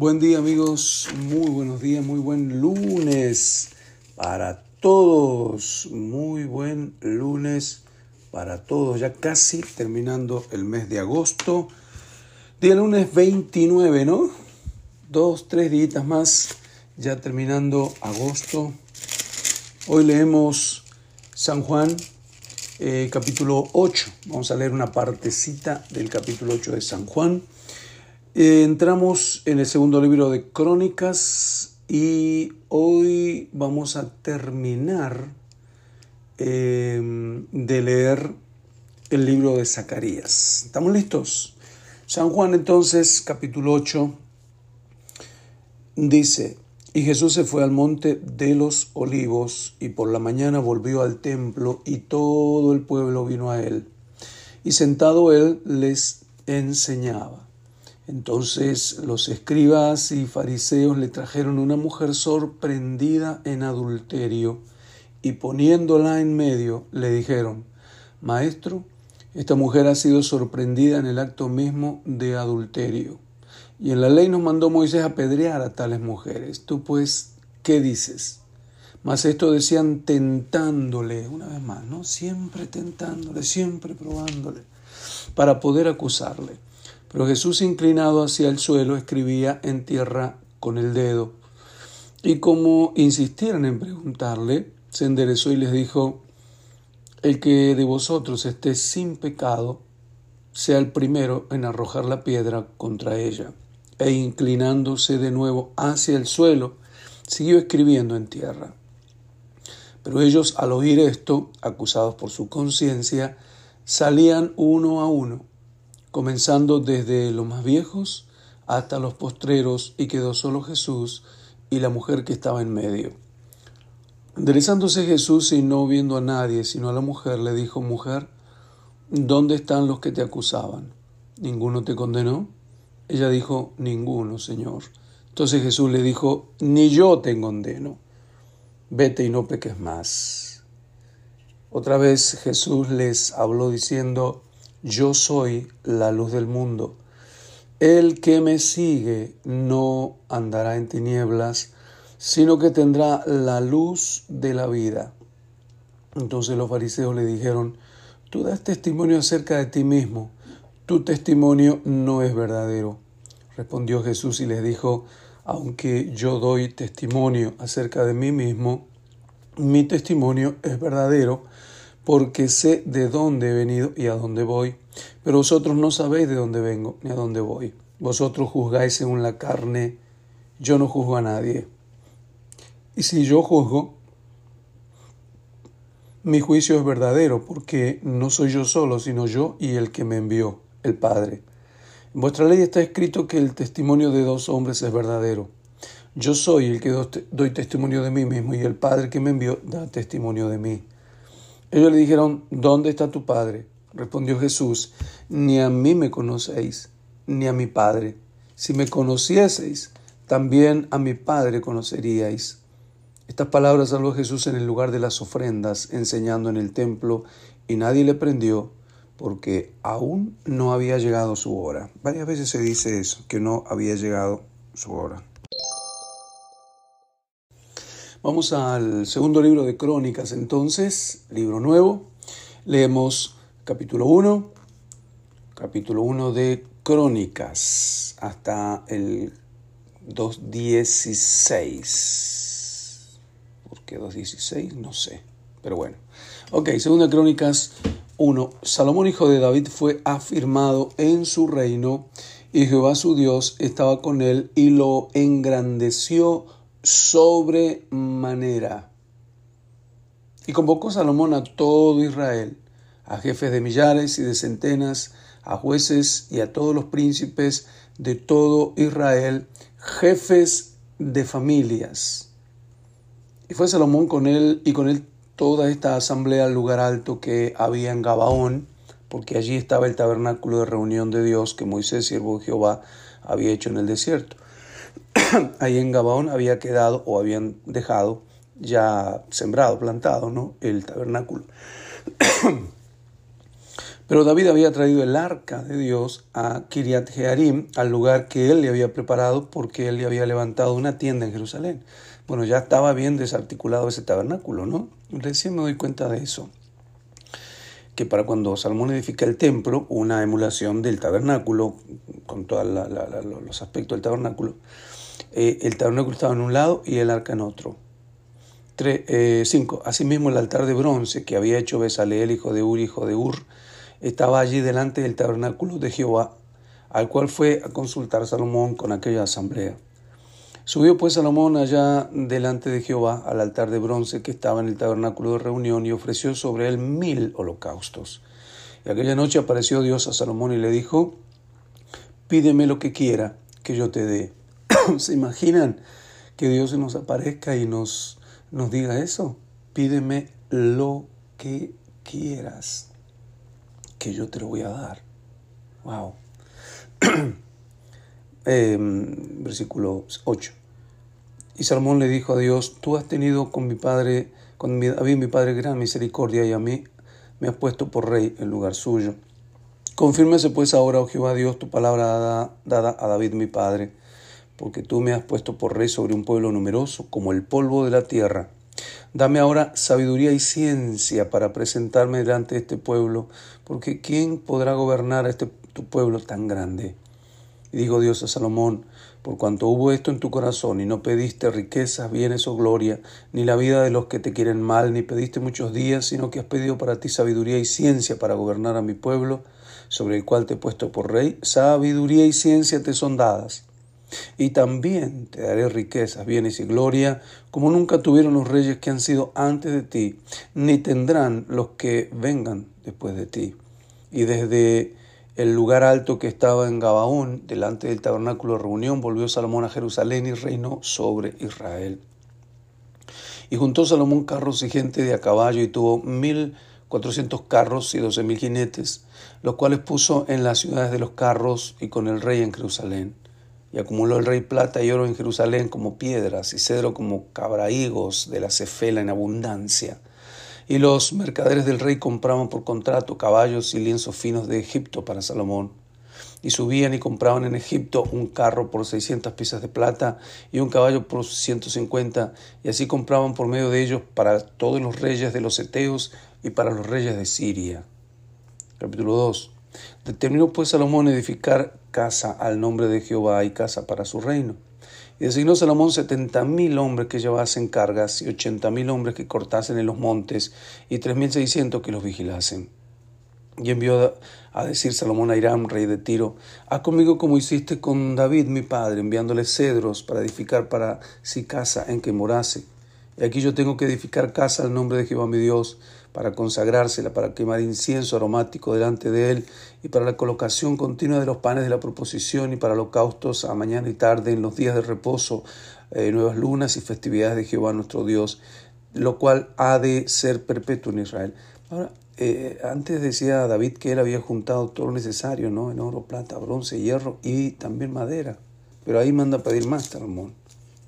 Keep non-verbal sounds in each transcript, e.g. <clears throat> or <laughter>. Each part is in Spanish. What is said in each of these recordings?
Buen día amigos, muy buenos días, muy buen lunes para todos, muy buen lunes para todos, ya casi terminando el mes de agosto, día lunes 29, ¿no? Dos, tres días más, ya terminando agosto. Hoy leemos San Juan, eh, capítulo 8, vamos a leer una partecita del capítulo 8 de San Juan. Eh, entramos en el segundo libro de Crónicas y hoy vamos a terminar eh, de leer el libro de Zacarías. ¿Estamos listos? San Juan entonces, capítulo 8, dice, y Jesús se fue al monte de los olivos y por la mañana volvió al templo y todo el pueblo vino a él. Y sentado él les enseñaba. Entonces los escribas y fariseos le trajeron una mujer sorprendida en adulterio y poniéndola en medio le dijeron, Maestro, esta mujer ha sido sorprendida en el acto mismo de adulterio. Y en la ley nos mandó Moisés apedrear a tales mujeres. Tú pues, ¿qué dices? Mas esto decían tentándole, una vez más, ¿no? Siempre tentándole, siempre probándole, para poder acusarle. Pero Jesús, inclinado hacia el suelo, escribía en tierra con el dedo. Y como insistieran en preguntarle, se enderezó y les dijo, El que de vosotros esté sin pecado, sea el primero en arrojar la piedra contra ella. E inclinándose de nuevo hacia el suelo, siguió escribiendo en tierra. Pero ellos, al oír esto, acusados por su conciencia, salían uno a uno comenzando desde los más viejos hasta los postreros, y quedó solo Jesús y la mujer que estaba en medio. Enderezándose Jesús y no viendo a nadie, sino a la mujer, le dijo, Mujer, ¿dónde están los que te acusaban? ¿Ninguno te condenó? Ella dijo, Ninguno, Señor. Entonces Jesús le dijo, Ni yo te condeno. Vete y no peques más. Otra vez Jesús les habló diciendo, yo soy la luz del mundo. El que me sigue no andará en tinieblas, sino que tendrá la luz de la vida. Entonces los fariseos le dijeron, tú das testimonio acerca de ti mismo, tu testimonio no es verdadero. Respondió Jesús y les dijo, aunque yo doy testimonio acerca de mí mismo, mi testimonio es verdadero porque sé de dónde he venido y a dónde voy. Pero vosotros no sabéis de dónde vengo ni a dónde voy. Vosotros juzgáis según la carne, yo no juzgo a nadie. Y si yo juzgo, mi juicio es verdadero, porque no soy yo solo, sino yo y el que me envió, el Padre. En vuestra ley está escrito que el testimonio de dos hombres es verdadero. Yo soy el que doy testimonio de mí mismo y el Padre que me envió da testimonio de mí. Ellos le dijeron, ¿dónde está tu Padre? Respondió Jesús, ni a mí me conocéis, ni a mi Padre. Si me conocieseis, también a mi Padre conoceríais. Estas palabras habló Jesús en el lugar de las ofrendas, enseñando en el templo, y nadie le prendió, porque aún no había llegado su hora. Varias veces se dice eso, que no había llegado su hora. Vamos al segundo libro de Crónicas entonces, libro nuevo. Leemos capítulo 1, capítulo 1 de Crónicas hasta el 2.16. ¿Por qué 2.16? No sé, pero bueno. Ok, segunda Crónicas 1. Salomón, hijo de David, fue afirmado en su reino y Jehová su Dios estaba con él y lo engrandeció sobremanera. Y convocó Salomón a todo Israel, a jefes de millares y de centenas, a jueces y a todos los príncipes de todo Israel, jefes de familias. Y fue Salomón con él y con él toda esta asamblea al lugar alto que había en Gabaón, porque allí estaba el tabernáculo de reunión de Dios que Moisés, siervo de Jehová, había hecho en el desierto. <coughs> ahí en Gabaón había quedado o habían dejado ya sembrado, plantado, ¿no? El tabernáculo. <coughs> Pero David había traído el arca de Dios a Kiriat Jearim, al lugar que él le había preparado, porque él le había levantado una tienda en Jerusalén. Bueno, ya estaba bien desarticulado ese tabernáculo, ¿no? Recién me doy cuenta de eso. Que para cuando Salomón edifica el templo, una emulación del tabernáculo, con todos los aspectos del tabernáculo, eh, el tabernáculo estaba en un lado y el arca en otro. 5. Eh, Asimismo, el altar de bronce que había hecho Besaleel, hijo de Ur, hijo de Ur, estaba allí delante del tabernáculo de Jehová, al cual fue a consultar Salomón con aquella asamblea. Subió pues Salomón allá delante de Jehová al altar de bronce que estaba en el tabernáculo de reunión y ofreció sobre él mil holocaustos. Y aquella noche apareció Dios a Salomón y le dijo, pídeme lo que quiera que yo te dé. <laughs> ¿Se imaginan que Dios nos aparezca y nos, nos diga eso? Pídeme lo que quieras que yo te lo voy a dar. Wow. <clears throat> Em, versículo 8. Y Salomón le dijo a Dios, tú has tenido con mi padre, con mi, David mi padre gran misericordia y a mí me has puesto por rey en lugar suyo. Confírmese pues ahora, oh Jehová Dios, tu palabra dada a David mi padre, porque tú me has puesto por rey sobre un pueblo numeroso como el polvo de la tierra Dame ahora sabiduría y ciencia para presentarme delante de este pueblo, porque ¿quién podrá gobernar a este tu pueblo tan grande? Y dijo Dios a Salomón, por cuanto hubo esto en tu corazón y no pediste riquezas, bienes o gloria, ni la vida de los que te quieren mal, ni pediste muchos días, sino que has pedido para ti sabiduría y ciencia para gobernar a mi pueblo, sobre el cual te he puesto por rey, sabiduría y ciencia te son dadas. Y también te daré riquezas, bienes y gloria, como nunca tuvieron los reyes que han sido antes de ti, ni tendrán los que vengan después de ti. Y desde el lugar alto que estaba en Gabaón, delante del tabernáculo de reunión, volvió Salomón a Jerusalén y reinó sobre Israel. Y juntó Salomón carros y gente de a caballo y tuvo mil cuatrocientos carros y doce mil jinetes, los cuales puso en las ciudades de los carros y con el rey en Jerusalén. Y acumuló el rey plata y oro en Jerusalén como piedras y cedro como cabraigos de la cefela en abundancia. Y los mercaderes del rey compraban por contrato caballos y lienzos finos de Egipto para Salomón. Y subían y compraban en Egipto un carro por seiscientas piezas de plata y un caballo por ciento cincuenta, y así compraban por medio de ellos para todos los reyes de los Eteos y para los reyes de Siria. Capítulo 2. Determinó pues Salomón edificar casa al nombre de Jehová y casa para su reino. Y designó Salomón setenta mil hombres que llevasen cargas y ochenta mil hombres que cortasen en los montes y tres mil seiscientos que los vigilasen. Y envió a decir Salomón a Hiram, rey de Tiro, haz conmigo como hiciste con David mi padre, enviándole cedros para edificar para sí casa en que morase. Y aquí yo tengo que edificar casa al nombre de Jehová mi Dios, para consagrársela, para quemar incienso aromático delante de él, y para la colocación continua de los panes de la proposición, y para holocaustos a mañana y tarde en los días de reposo, eh, nuevas lunas y festividades de Jehová nuestro Dios, lo cual ha de ser perpetuo en Israel. Ahora, eh, antes decía David que él había juntado todo lo necesario, ¿no? En oro, plata, bronce, hierro y también madera. Pero ahí manda a pedir más, Salomón.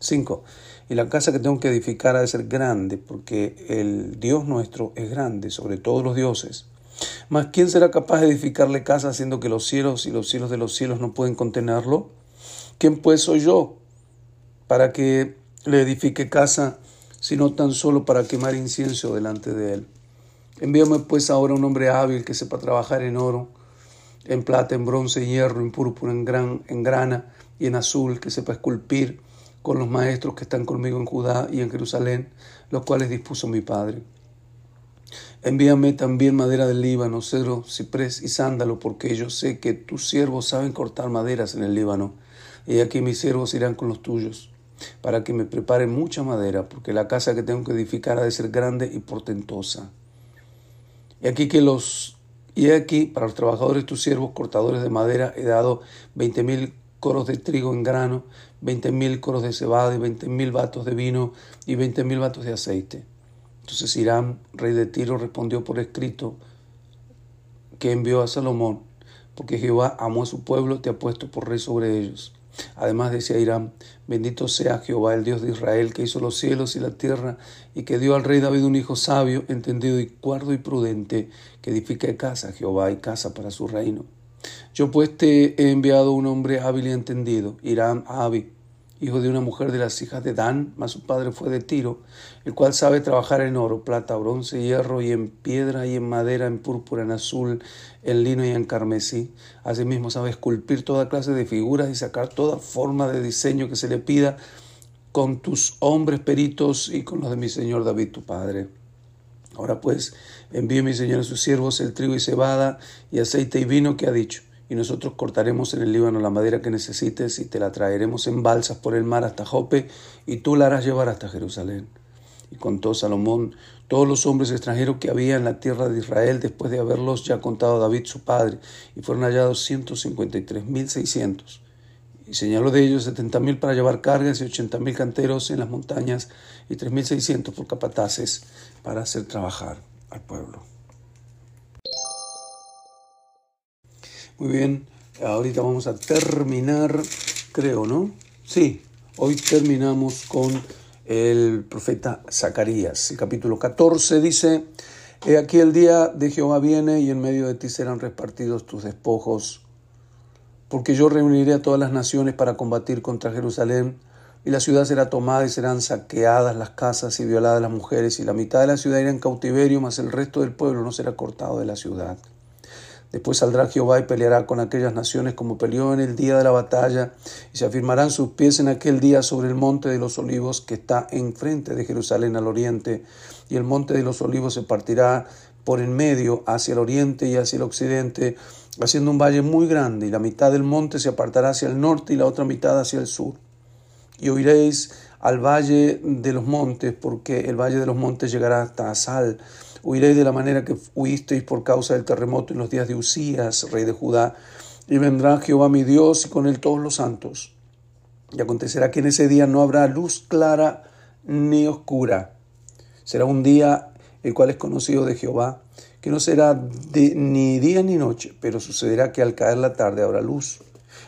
5. Y la casa que tengo que edificar ha de ser grande, porque el Dios nuestro es grande sobre todos los dioses. Mas ¿quién será capaz de edificarle casa haciendo que los cielos y los cielos de los cielos no pueden contenerlo? ¿Quién pues soy yo para que le edifique casa, sino tan solo para quemar incienso delante de él? Envíame pues ahora un hombre hábil que sepa trabajar en oro, en plata, en bronce, en hierro, en púrpura, en, gran, en grana y en azul, que sepa esculpir con los maestros que están conmigo en Judá y en Jerusalén, los cuales dispuso mi Padre. Envíame también madera del Líbano, cedro, ciprés y sándalo, porque yo sé que tus siervos saben cortar maderas en el Líbano, y aquí mis siervos irán con los tuyos, para que me preparen mucha madera, porque la casa que tengo que edificar ha de ser grande y portentosa. Y aquí que los y aquí para los trabajadores tus siervos cortadores de madera he dado veinte mil coros de trigo en grano, veinte mil coros de cebada y veinte mil vatos de vino y veinte mil vatos de aceite. Entonces Irán, rey de Tiro, respondió por escrito que envió a Salomón, porque Jehová amó a su pueblo, te ha puesto por rey sobre ellos. Además decía Irán, bendito sea Jehová, el Dios de Israel, que hizo los cielos y la tierra, y que dio al rey David un hijo sabio, entendido y cuerdo y prudente, que edifique casa Jehová y casa para su reino. Yo pues te he enviado un hombre hábil y entendido, Irán Abi, hijo de una mujer de las hijas de Dan, mas su padre fue de Tiro, el cual sabe trabajar en oro, plata, bronce, hierro y en piedra y en madera, en púrpura, en azul, en lino y en carmesí. Asimismo sabe esculpir toda clase de figuras y sacar toda forma de diseño que se le pida con tus hombres peritos y con los de mi señor David tu padre. Ahora pues, envíe mi señor a sus siervos el trigo y cebada y aceite y vino que ha dicho y nosotros cortaremos en el Líbano la madera que necesites y te la traeremos en balsas por el mar hasta Jope y tú la harás llevar hasta Jerusalén. Y contó Salomón todos los hombres extranjeros que había en la tierra de Israel después de haberlos ya contado David su padre, y fueron hallados ciento cincuenta y señaló de ellos setenta mil para llevar cargas y ochenta mil canteros en las montañas y tres mil seiscientos por capataces para hacer trabajar al pueblo. Muy bien, ahorita vamos a terminar, creo, ¿no? Sí, hoy terminamos con el profeta Zacarías. El capítulo 14 dice, He aquí el día de Jehová viene y en medio de ti serán repartidos tus despojos, porque yo reuniré a todas las naciones para combatir contra Jerusalén, y la ciudad será tomada y serán saqueadas las casas y violadas las mujeres, y la mitad de la ciudad irá en cautiverio, mas el resto del pueblo no será cortado de la ciudad. Después saldrá Jehová y peleará con aquellas naciones como peleó en el día de la batalla, y se afirmarán sus pies en aquel día sobre el monte de los olivos que está enfrente de Jerusalén al oriente, y el monte de los olivos se partirá por en medio hacia el oriente y hacia el occidente, haciendo un valle muy grande, y la mitad del monte se apartará hacia el norte y la otra mitad hacia el sur. Y oiréis al valle de los montes, porque el valle de los montes llegará hasta Asal, Huiréis de la manera que huisteis por causa del terremoto en los días de Usías, rey de Judá, y vendrá Jehová mi Dios y con él todos los santos. Y acontecerá que en ese día no habrá luz clara ni oscura. Será un día el cual es conocido de Jehová, que no será ni día ni noche, pero sucederá que al caer la tarde habrá luz.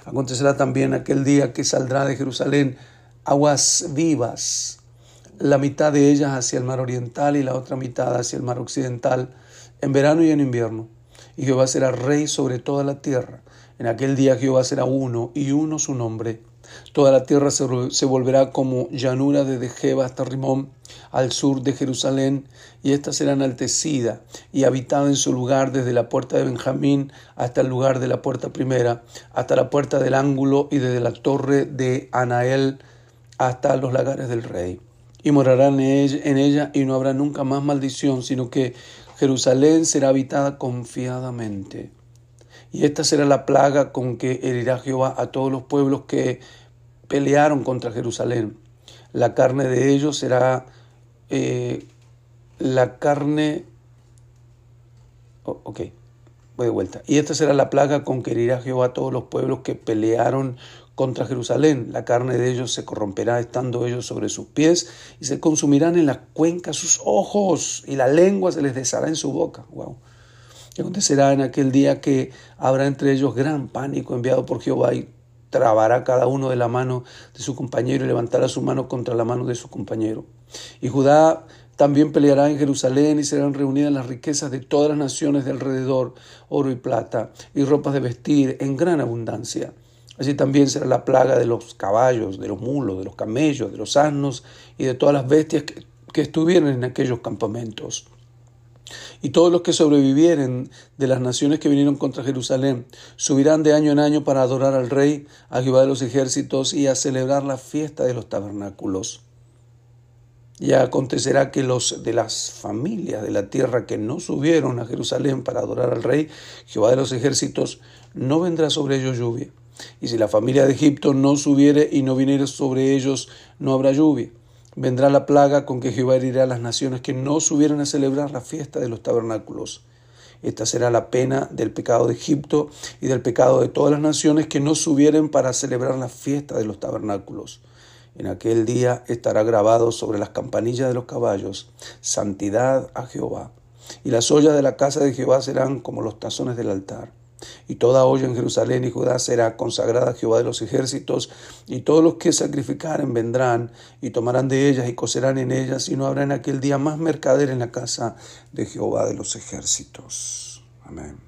Acontecerá también aquel día que saldrá de Jerusalén aguas vivas la mitad de ellas hacia el mar oriental y la otra mitad hacia el mar occidental, en verano y en invierno. Y Jehová será rey sobre toda la tierra. En aquel día Jehová será uno y uno su nombre. Toda la tierra se, volverá como llanura desde Jeba hasta Rimón, al sur de Jerusalén, y ésta será enaltecida y habitada en su lugar desde la puerta de Benjamín hasta el lugar de la puerta primera, hasta la puerta del ángulo y desde la torre de Anael hasta los lagares del rey y morarán en ella y no habrá nunca más maldición, sino que Jerusalén será habitada confiadamente. Y esta será la plaga con que herirá Jehová a todos los pueblos que pelearon contra Jerusalén. La carne de ellos será eh, la carne... ok, voy de vuelta. Y esta será la plaga con que herirá Jehová a todos los pueblos que pelearon contra Jerusalén. La carne de ellos se corromperá estando ellos sobre sus pies y se consumirán en la cuenca sus ojos y la lengua se les deshará en su boca. Wow. Y acontecerá en aquel día que habrá entre ellos gran pánico enviado por Jehová y trabará cada uno de la mano de su compañero y levantará su mano contra la mano de su compañero. Y Judá también peleará en Jerusalén y serán reunidas las riquezas de todas las naciones de alrededor, oro y plata, y ropas de vestir en gran abundancia. Así también será la plaga de los caballos, de los mulos, de los camellos, de los asnos y de todas las bestias que, estuvieran en aquellos campamentos. Y todos los que sobrevivieren de las naciones que vinieron contra Jerusalén subirán de año en año para adorar al Rey, a Jehová de los ejércitos y a celebrar la fiesta de los tabernáculos. Y acontecerá que los de las familias de la tierra que no subieron a Jerusalén para adorar al Rey, Jehová de los ejércitos, no vendrá sobre ellos lluvia y si la familia de Egipto no subiere y no viniere sobre ellos, no habrá lluvia. Vendrá la plaga con que Jehová herirá a las naciones que no subieran a celebrar la fiesta de los tabernáculos. Esta será la pena del pecado de Egipto y del pecado de todas las naciones que no subieren para celebrar la fiesta de los tabernáculos. En aquel día estará grabado sobre las campanillas de los caballos, santidad a Jehová. Y las ollas de la casa de Jehová serán como los tazones del altar. Y toda olla en Jerusalén y Judá será consagrada a Jehová de los ejércitos, y todos los que sacrificaren vendrán y tomarán de ellas y cocerán en ellas, y no habrá en aquel día más mercader en la casa de Jehová de los ejércitos. Amén.